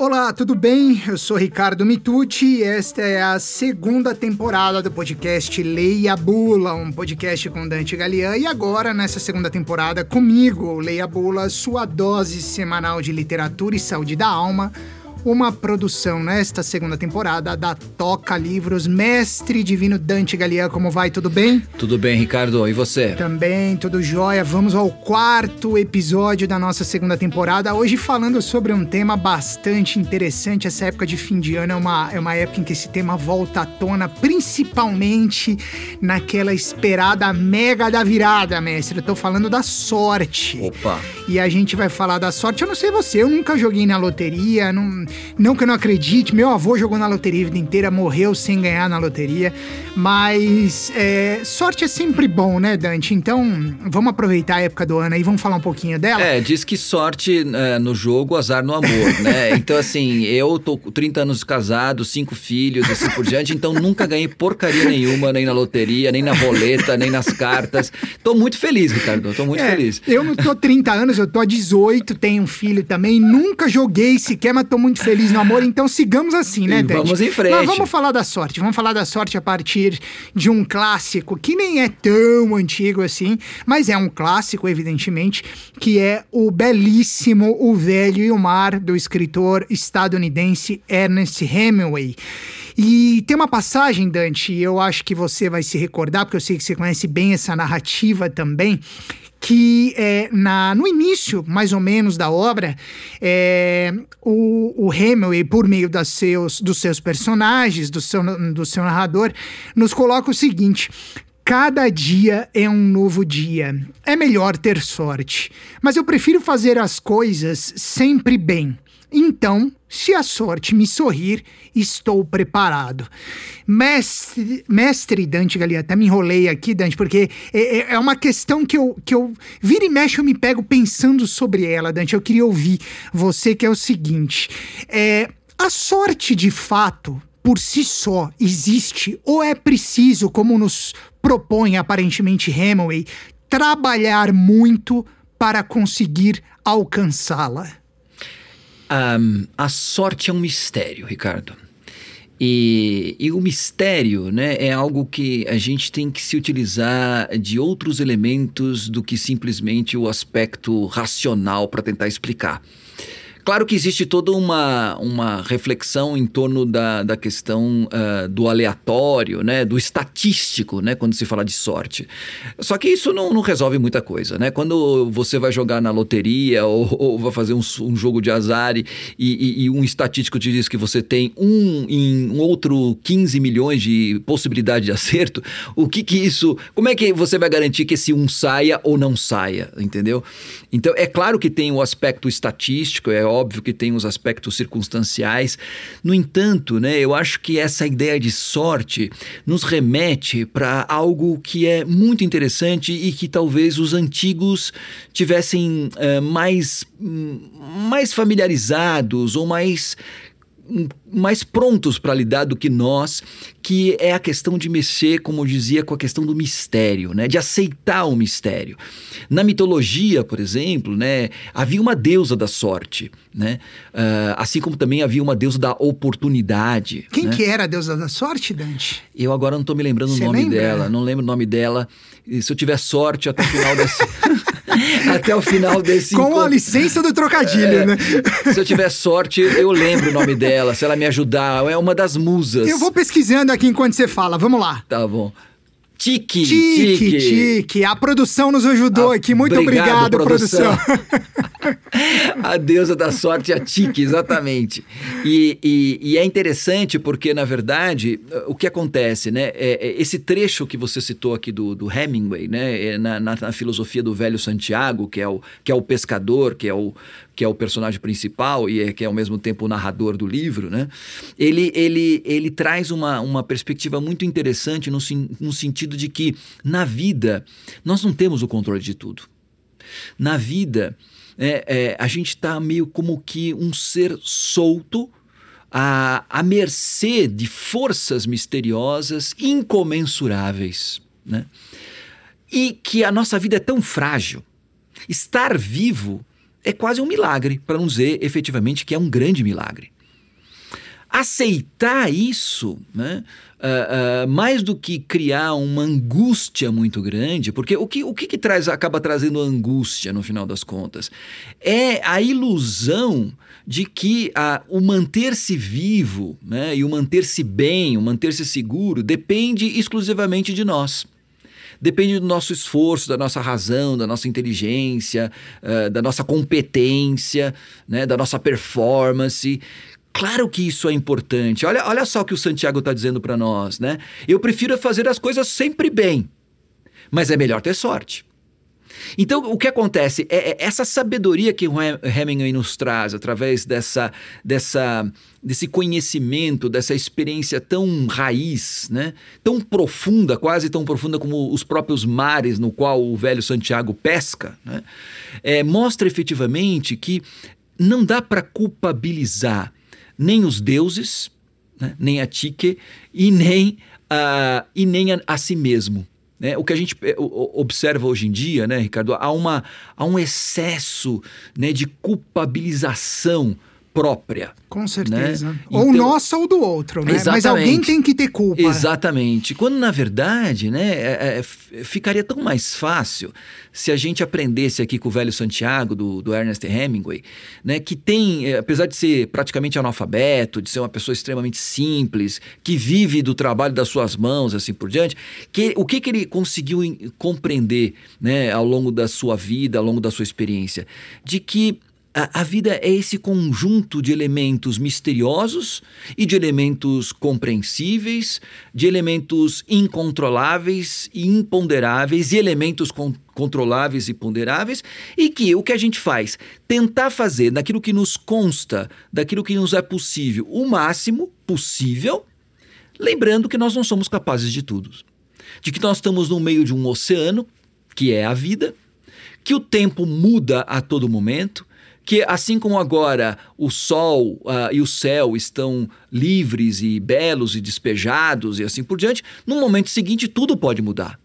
Olá, tudo bem? Eu sou Ricardo Mitucci e esta é a segunda temporada do podcast Leia Bula, um podcast com Dante Galian. E agora, nessa segunda temporada, comigo, Leia Bula, sua dose semanal de literatura e saúde da alma uma produção nesta segunda temporada da Toca Livros, mestre divino Dante Galian. Como vai? Tudo bem? Tudo bem, Ricardo. E você? Também, tudo jóia. Vamos ao quarto episódio da nossa segunda temporada. Hoje falando sobre um tema bastante interessante. Essa época de fim de ano é uma, é uma época em que esse tema volta à tona, principalmente naquela esperada mega da virada, mestre. Eu tô falando da sorte. Opa! E a gente vai falar da sorte. Eu não sei você, eu nunca joguei na loteria, não não que eu não acredite, meu avô jogou na loteria a vida inteira, morreu sem ganhar na loteria. Mas é, sorte é sempre bom, né, Dante? Então vamos aproveitar a época do ano e vamos falar um pouquinho dela? É, diz que sorte é, no jogo, azar no amor, né? Então, assim, eu tô com 30 anos casado, cinco filhos, assim por diante, então nunca ganhei porcaria nenhuma, nem na loteria, nem na roleta, nem nas cartas. Tô muito feliz, Ricardo, tô muito é, feliz. Eu não tô 30 anos, eu tô 18, tenho um filho também, nunca joguei sequer, mas tô muito feliz no amor, então sigamos assim, né, Dante? Vamos em frente. Mas vamos falar da sorte, vamos falar da sorte a partir partir de um clássico que nem é tão antigo assim, mas é um clássico, evidentemente, que é o belíssimo O Velho e o Mar, do escritor estadunidense Ernest Hemingway. E tem uma passagem, Dante, eu acho que você vai se recordar, porque eu sei que você conhece bem essa narrativa também, que é, na, no início, mais ou menos, da obra, é, o, o Hemingway, por meio das seus, dos seus personagens, do seu, do seu narrador, nos coloca o seguinte: Cada dia é um novo dia. É melhor ter sorte, mas eu prefiro fazer as coisas sempre bem. Então, se a sorte me sorrir, estou preparado. Mestre, mestre Dante Galia, até me enrolei aqui, Dante, porque é, é, é, uma questão que eu, que eu vira e mexe, eu me pego pensando sobre ela, Dante. Eu queria ouvir você, que é o seguinte: é, a sorte de fato, por si só, existe ou é preciso, como nos propõe aparentemente Hemingway, trabalhar muito para conseguir alcançá-la? Um, a sorte é um mistério, Ricardo. E, e, o mistério né, é algo que a gente tem que se utilizar de outros elementos do que simplesmente o aspecto racional para tentar explicar. Claro que existe toda uma, uma reflexão em torno da, da questão uh, do aleatório, né, do estatístico, né, quando se fala de sorte. Só que isso não, não resolve muita coisa, né? Quando você vai jogar na loteria ou, ou vai fazer um, um, jogo de azar e, e, e, um estatístico te diz que você tem um em um outro 15 milhões de possibilidade de acerto, o que que isso... Como é que você vai garantir que esse um saia ou não saia, entendeu? Então, é claro que tem o aspecto estatístico, é que tem os aspectos circunstanciais. No entanto, né, eu acho que essa ideia de sorte nos remete para algo que é muito interessante e que talvez os antigos tivessem uh, mais, hum, mais familiarizados ou mais mais prontos para lidar do que nós, que é a questão de mexer, como eu dizia, com a questão do mistério, né? de aceitar o mistério. Na mitologia, por exemplo, né, havia uma deusa da sorte, né? Uh, assim como também havia uma deusa da oportunidade. Quem né? que era a deusa da sorte, Dante? Eu agora não estou me lembrando Você o nome lembra? dela, não lembro o nome dela. E se eu tiver sorte até o final desse. até o final desse. Com encontro. a licença do trocadilho, é, né? Se eu tiver sorte, eu lembro o nome dela. Se ela me ajudar, é uma das musas. Eu vou pesquisando aqui enquanto você fala. Vamos lá. Tá bom. Tique, tique, tique, tique. A produção nos ajudou aqui. Muito obrigado, obrigado produção. produção. a deusa da sorte, a Tique, exatamente. E, e, e, é interessante porque, na verdade, o que acontece, né? É, é esse trecho que você citou aqui do, do Hemingway, né? É na, na, na, filosofia do velho Santiago, que é o, que é o pescador, que é o, que é o personagem principal e é, que é ao mesmo tempo o narrador do livro, né? Ele, ele, ele traz uma, uma perspectiva muito interessante no, no sentido de que, na vida, nós não temos o controle de tudo. Na vida, é, é, a gente está meio como que um ser solto à, à mercê de forças misteriosas incomensuráveis. Né? E que a nossa vida é tão frágil, estar vivo é quase um milagre, para não dizer efetivamente que é um grande milagre. Aceitar isso, né, uh, uh, mais do que criar uma angústia muito grande, porque o que, o que, que traz, acaba trazendo angústia no final das contas? É a ilusão de que a, o manter-se vivo né, e o manter-se bem, o manter-se seguro, depende exclusivamente de nós. Depende do nosso esforço, da nossa razão, da nossa inteligência, uh, da nossa competência, né, da nossa performance. Claro que isso é importante. Olha, olha só o que o Santiago está dizendo para nós, né? Eu prefiro fazer as coisas sempre bem, mas é melhor ter sorte. Então, o que acontece é, é essa sabedoria que Hemingway nos traz através dessa, dessa, desse conhecimento, dessa experiência tão raiz, né? tão profunda, quase tão profunda como os próprios mares no qual o velho Santiago pesca, né? é, mostra efetivamente que não dá para culpabilizar nem os deuses, né? nem a Tique e nem, a, e nem a, a si mesmo. Né? O que a gente eh, observa hoje em dia, né, Ricardo, há, uma, há um excesso né, de culpabilização própria. Com certeza. Né? Ou então, nossa ou do outro, né? Mas alguém tem que ter culpa. Exatamente. Quando, na verdade, né, é, é, ficaria tão mais fácil se a gente aprendesse aqui com o velho Santiago, do, do Ernest Hemingway, né, que tem, é, apesar de ser praticamente analfabeto, de ser uma pessoa extremamente simples, que vive do trabalho das suas mãos, assim por diante, que, o que, que ele conseguiu compreender né, ao longo da sua vida, ao longo da sua experiência? De que a, a vida é esse conjunto de elementos misteriosos e de elementos compreensíveis, de elementos incontroláveis e imponderáveis e elementos con controláveis e ponderáveis, e que o que a gente faz? Tentar fazer daquilo que nos consta, daquilo que nos é possível, o máximo possível, lembrando que nós não somos capazes de tudo. De que nós estamos no meio de um oceano, que é a vida, que o tempo muda a todo momento, que assim como agora o sol uh, e o céu estão livres e belos e despejados e assim por diante, no momento seguinte tudo pode mudar.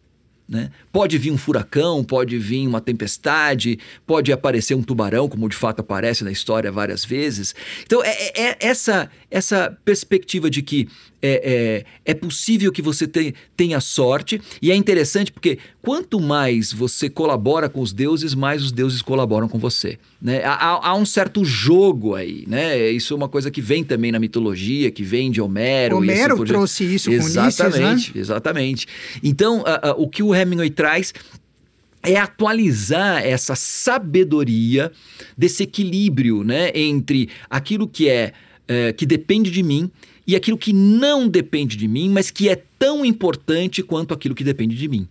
Né? Pode vir um furacão, pode vir uma tempestade, pode aparecer um tubarão, como de fato aparece na história várias vezes. Então, é, é, é essa, essa perspectiva de que é, é, é possível que você tenha, tenha sorte, e é interessante porque quanto mais você colabora com os deuses, mais os deuses colaboram com você. Né? Há, há um certo jogo aí, né? Isso é uma coisa que vem também na mitologia, que vem de Homero. Homero assim trouxe isso com Exatamente, né? exatamente. Então, uh, uh, o que o Hemingway traz é atualizar essa sabedoria desse equilíbrio né, entre aquilo que é, é que depende de mim e aquilo que não depende de mim, mas que é tão importante quanto aquilo que depende de mim.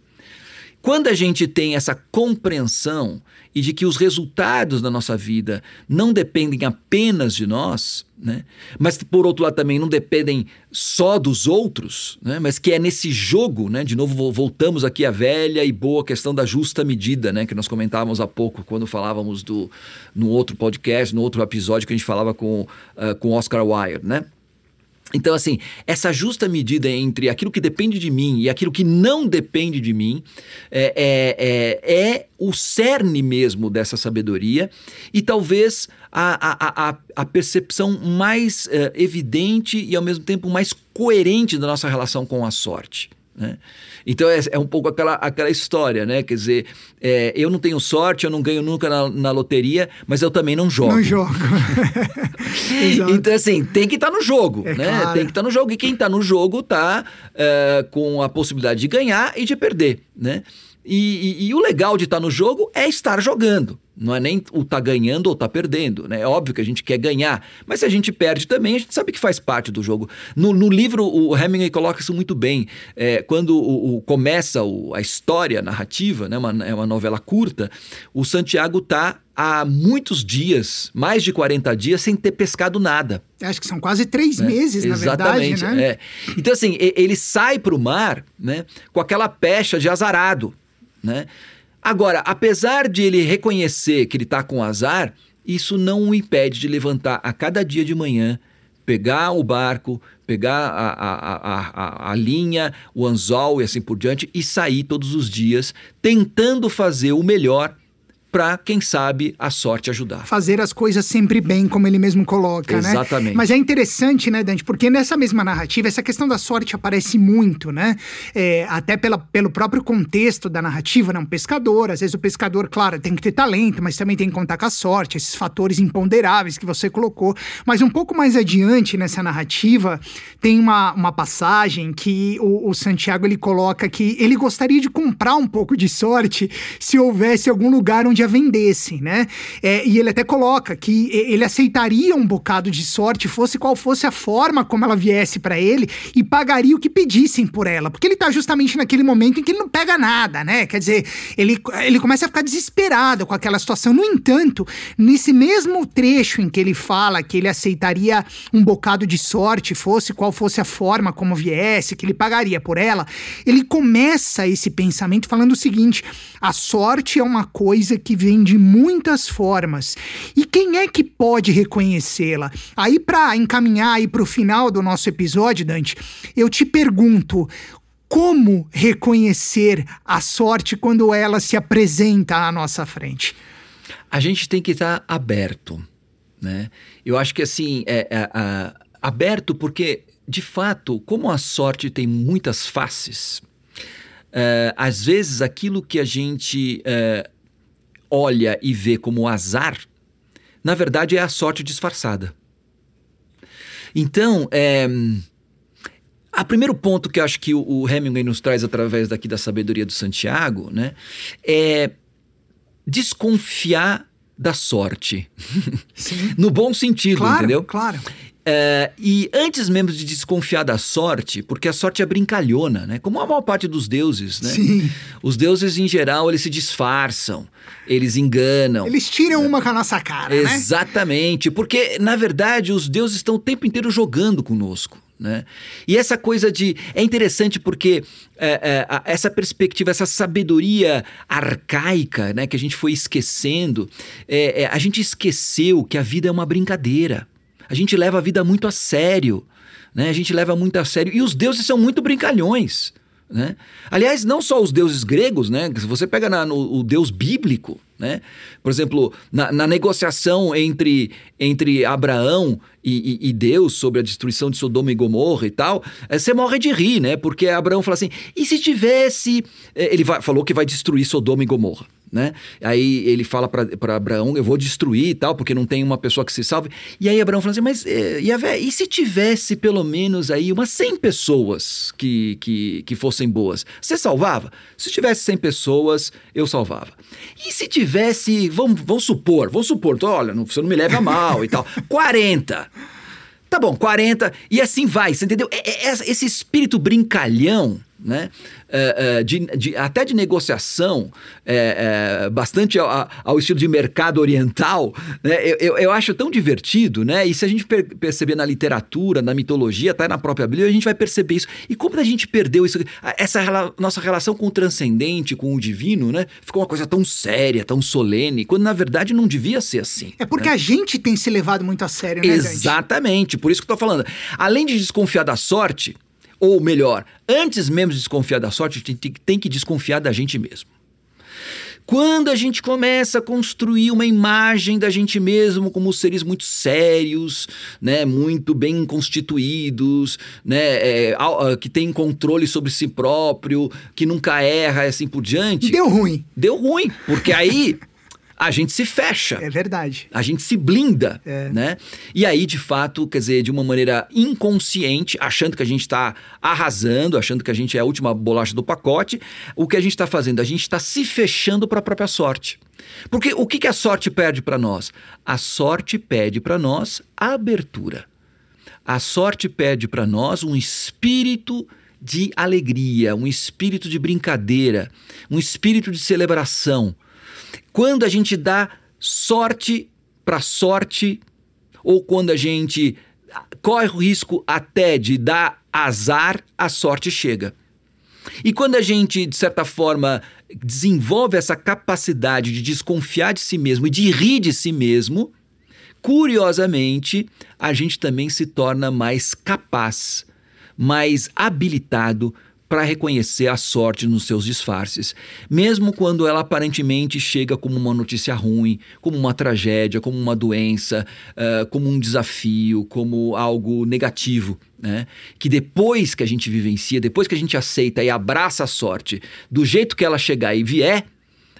Quando a gente tem essa compreensão e de que os resultados da nossa vida não dependem apenas de nós, né? mas por outro lado também não dependem só dos outros, né? mas que é nesse jogo, né? de novo voltamos aqui à velha e boa questão da justa medida, né? que nós comentávamos há pouco quando falávamos do no outro podcast, no outro episódio que a gente falava com, uh, com Oscar Wilde, né? Então, assim, essa justa medida entre aquilo que depende de mim e aquilo que não depende de mim é, é, é, é o cerne mesmo dessa sabedoria e talvez a, a, a, a percepção mais é, evidente e ao mesmo tempo mais coerente da nossa relação com a sorte. Né? Então é, é, um pouco aquela, aquela história, né? Quer dizer, é, eu não tenho sorte, eu não ganho nunca na, na loteria, mas eu também não jogo. Não jogo. então, assim, tem que estar tá no jogo, é né? Claro. Tem que estar tá no jogo. E quem está no jogo está é, com a possibilidade de ganhar e de perder, né? E, e, e, o legal de estar no jogo é estar jogando. Não é nem o tá ganhando ou tá perdendo, né? É óbvio que a gente quer ganhar, mas se a gente perde também, a gente sabe que faz parte do jogo. No, no livro, o Hemingway coloca isso muito bem. É, quando o, o começa o, a história a narrativa, né? Uma, é uma novela curta, o Santiago tá há muitos dias, mais de 40 dias, sem ter pescado nada. Acho que são quase três é, meses, na exatamente, verdade, né? É. Então, assim, ele sai para o mar né, com aquela pecha de azarado né? Agora, apesar de ele reconhecer que ele está com azar, isso não o impede de levantar a cada dia de manhã, pegar o barco, pegar a, a, a, a, linha, o anzol e assim por diante, e sair todos os dias tentando fazer o melhor para, quem sabe, a sorte ajudar. Fazer as coisas sempre bem, como ele mesmo coloca, Exatamente. né? Exatamente. Mas é interessante, né, Dante? Porque nessa mesma narrativa, essa questão da sorte aparece muito, né? É, até pela, pelo próprio contexto da narrativa, né? Um pescador, às vezes o pescador, claro, tem que ter talento, mas também tem que contar com a sorte, esses fatores imponderáveis que você colocou. Mas um pouco mais adiante nessa narrativa, tem uma, uma passagem que o, o Santiago ele coloca que ele gostaria de comprar um pouco de sorte se houvesse algum lugar onde a vendesse, né? É, e ele até coloca que ele aceitaria um bocado de sorte, fosse qual fosse a forma como ela viesse para ele, e pagaria o que pedissem por ela, porque ele tá justamente naquele momento em que ele não pega nada, né? Quer dizer, ele, ele começa a ficar desesperado com aquela situação. No entanto, nesse mesmo trecho em que ele fala que ele aceitaria um bocado de sorte, fosse qual fosse a forma como viesse, que ele pagaria por ela, ele começa esse pensamento falando o seguinte: a sorte é uma coisa que vem de muitas formas. E quem é que pode reconhecê-la? Aí, para encaminhar para o final do nosso episódio, Dante, eu te pergunto. Como reconhecer a sorte quando ela se apresenta à nossa frente? A gente tem que estar aberto, né? Eu acho que assim, é, é, é, aberto porque, de fato, como a sorte tem muitas faces, é, às vezes aquilo que a gente é, olha e vê como azar, na verdade é a sorte disfarçada. Então, é, a primeiro ponto que eu acho que o, o Hemingway nos traz através daqui da sabedoria do Santiago, né, é desconfiar da sorte. no bom sentido, claro, entendeu? Claro. É, e antes mesmo de desconfiar da sorte, porque a sorte é brincalhona, né? Como a maior parte dos deuses, né? Sim. Os deuses, em geral, eles se disfarçam, eles enganam. Eles tiram uma com a nossa cara, né? Exatamente, porque, na verdade, os deuses estão o tempo inteiro jogando conosco. Né? E essa coisa de. É interessante porque é, é, essa perspectiva, essa sabedoria arcaica né, que a gente foi esquecendo, é, a gente esqueceu que a vida é uma brincadeira. A gente leva a vida muito a sério. Né? A gente leva muito a sério. E os deuses são muito brincalhões. Né? Aliás, não só os deuses gregos, né? Se você pega na, no, o deus bíblico, né? Por exemplo, na, na negociação entre, entre Abraão e, e, e, Deus sobre a destruição de Sodoma e Gomorra e tal, é, você morre de rir, né? Porque Abraão fala assim: e se tivesse. É, ele vai, falou que vai destruir Sodoma e Gomorra né? Aí ele fala para Abraão, eu vou destruir e tal, porque não tem uma pessoa que se salve. E aí Abraão fala assim, mas Yahvé, e se tivesse pelo menos aí umas 100 pessoas que, que, que fossem boas? Você salvava? Se tivesse 100 pessoas, eu salvava. E se tivesse, vamos, vamos supor, vamos supor, então, olha, não, você não me leva a mal e tal, 40. Tá bom, 40, e assim vai, você entendeu? É, é, esse espírito brincalhão, né? Uh, de, de, até de negociação, é, é, bastante ao, ao, estilo de mercado oriental, né? eu, eu, eu, acho tão divertido, né? E se a gente per perceber na literatura, na mitologia, até na própria Bíblia, a gente vai perceber isso. E como a gente perdeu isso, essa rela nossa relação com o transcendente, com o divino, né? Ficou uma coisa tão séria, tão solene, quando na verdade não devia ser assim. É porque né? a gente tem se levado muito a sério, né, Exatamente, por isso que eu tô falando. Além de desconfiar da sorte, ou melhor, antes mesmo de desconfiar da sorte, a gente tem que desconfiar da gente mesmo. Quando a gente começa a construir uma imagem da gente mesmo como seres muito sérios, né, muito bem constituídos, né, é, que tem controle sobre si próprio, que nunca erra, assim por diante. Deu ruim. Deu ruim, porque aí a gente se fecha. É verdade. A gente se blinda, é. né? E aí, de fato, quer dizer, de uma maneira inconsciente, achando que a gente está arrasando, achando que a gente é a última bolacha do pacote, o que a gente está fazendo? A gente está se fechando para a própria sorte. Porque o que, que a sorte pede para nós? A sorte pede para nós abertura. A sorte pede para nós um espírito de alegria, um espírito de brincadeira, um espírito de celebração. Quando a gente dá sorte para sorte, ou quando a gente corre o risco até de dar azar, a sorte chega. E quando a gente, de certa forma, desenvolve essa capacidade de desconfiar de si mesmo e de rir de si mesmo, curiosamente, a gente também se torna mais capaz, mais habilitado para reconhecer a sorte nos seus disfarces, mesmo quando ela aparentemente chega como uma notícia ruim, como uma tragédia, como uma doença, uh, como um desafio, como algo negativo. Né? Que depois que a gente vivencia, depois que a gente aceita e abraça a sorte, do jeito que ela chegar e vier,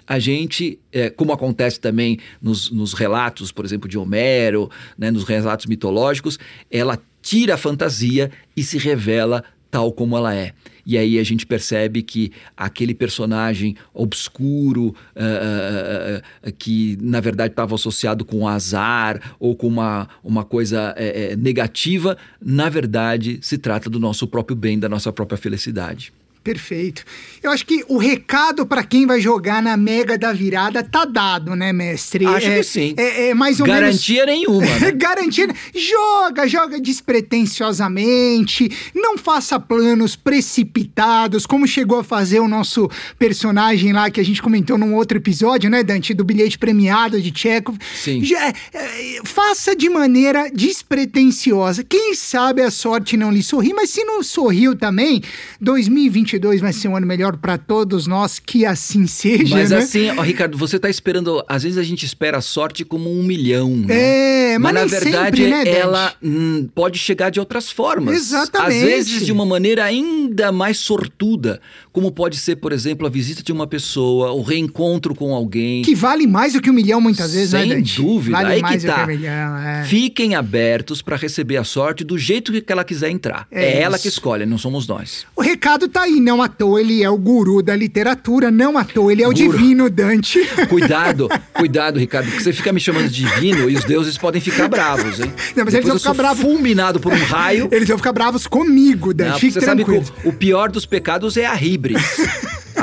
a gente, é, como acontece também nos, nos, relatos, por exemplo, de Homero, né, nos relatos mitológicos, ela tira a fantasia e se revela tal como ela é. E aí a gente percebe que aquele personagem obscuro, uh, uh, uh, que na verdade estava associado com azar ou com uma, uma coisa eh, negativa, na verdade se trata do nosso próprio bem, da nossa própria felicidade. Perfeito. Eu acho que o recado para quem vai jogar na Mega da Virada tá dado, né, mestre? Acho é, que sim. É, é mais ou Garantia menos... nenhuma. Né? Garantia. Joga, joga despretensiosamente. Não faça planos precipitados, como chegou a fazer o nosso personagem lá que a gente comentou num outro episódio, né, Dante, do bilhete premiado de Chekhov. Sim. Já, é, faça de maneira despretensiosa. Quem sabe a sorte não lhe sorri, mas se não sorriu também, 2020 2022 vai ser um ano melhor para todos nós, que assim seja. Mas né? assim, ó, Ricardo, você está esperando. Às vezes a gente espera a sorte como um milhão. Né? É, mas, mas na verdade sempre, né, ela hum, pode chegar de outras formas. Exatamente. Às vezes de uma maneira ainda mais sortuda, como pode ser, por exemplo, a visita de uma pessoa, o reencontro com alguém. Que vale mais do que um milhão muitas vezes, Sem né, Dante? dúvida. Vale Aí mais que tá. Do que um milhão, é. Fiquem abertos para receber a sorte do jeito que ela quiser entrar. É É, ela que escolhe, não somos nós. O recado tá aí, não à toa ele é o guru da literatura, não à toa ele é o Guru. divino Dante. Cuidado, cuidado, Ricardo, porque você fica me chamando de divino e os deuses podem ficar bravos, hein? Não, mas Depois eles vão ficar bravos. fulminado por um raio. Eles vão ficar bravos comigo, Dante. Não, Fique você sabe que tranquilo. o, o pior dos pecados é a hibris.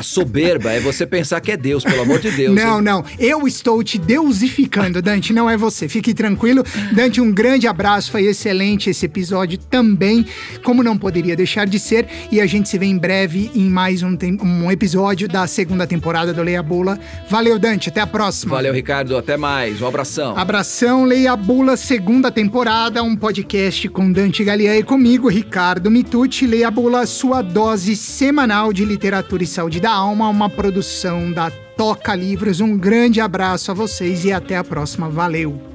A soberba é você pensar que é Deus, pelo amor de Deus. Não, hein? não. Eu estou te deusificando, Dante, não é você. Fique tranquilo. Dante, um grande abraço. Foi excelente esse episódio também, como não poderia deixar de ser. E a gente se vê em breve em mais um, um episódio da segunda temporada do Leia Bula. Valeu, Dante. Até a próxima. Valeu, Ricardo. Até mais. Um abração. Abração, Leia Bula, segunda temporada, um podcast com Dante Galian e comigo, Ricardo Mitucci. Leia Bula, sua dose semanal de literatura e saúde da alma, uma produção da Toca Livros. Um grande abraço a vocês e até a próxima. Valeu!